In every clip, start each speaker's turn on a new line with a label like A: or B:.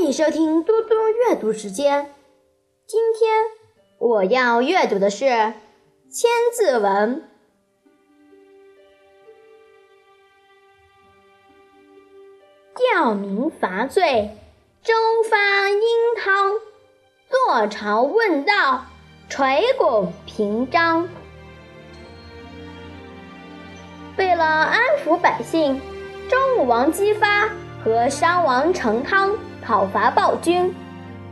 A: 欢迎收听嘟嘟阅读时间。今天我要阅读的是《千字文》。吊民伐罪，周发殷汤，坐朝问道，垂拱平章。为了安抚百姓，周武王姬发和商王成汤讨伐暴君。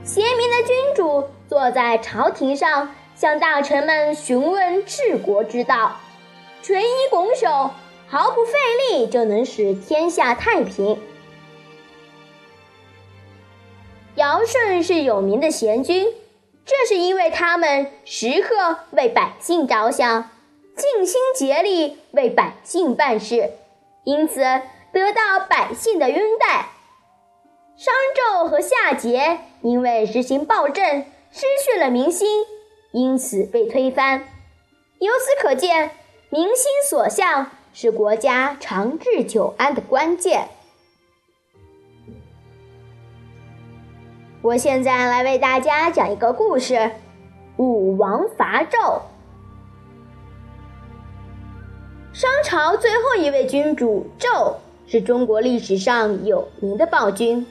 A: 贤明的君主坐在朝廷上，向大臣们询问治国之道，垂衣拱手，毫不费力就能使天下太平。尧舜是有名的贤君，这是因为他们时刻为百姓着想。尽心竭力为百姓办事，因此得到百姓的拥戴。商纣和夏桀因为实行暴政，失去了民心，因此被推翻。由此可见，民心所向是国家长治久安的关键。我现在来为大家讲一个故事：武王伐纣。商朝最后一位君主纣是中国历史上有名的暴君。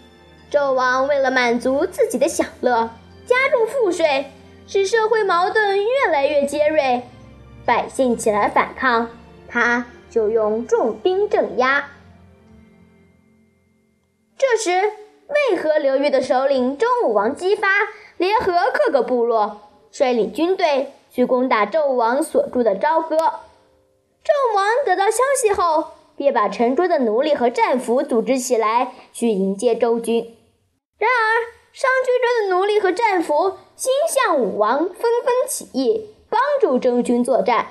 A: 纣王为了满足自己的享乐，加重赋税，使社会矛盾越来越尖锐。百姓起来反抗，他就用重兵镇压。这时，渭河流域的首领周武王姬发联合各个部落，率领军队去攻打纣王所住的朝歌。纣王得到消息后，便把城中的奴隶和战俘组织起来，去迎接周军。然而，商军中的奴隶和战俘心向武王，纷纷起义，帮助周军作战。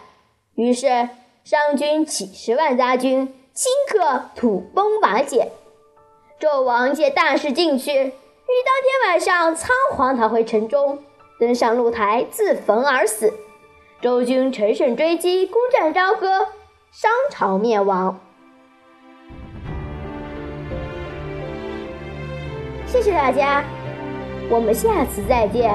A: 于是，商军几十万大军顷刻土崩瓦解。纣王见大势进去，于当天晚上仓皇逃回城中，登上露台自焚而死。周军乘胜追击，攻占朝歌，商朝灭亡。谢谢大家，我们下次再见。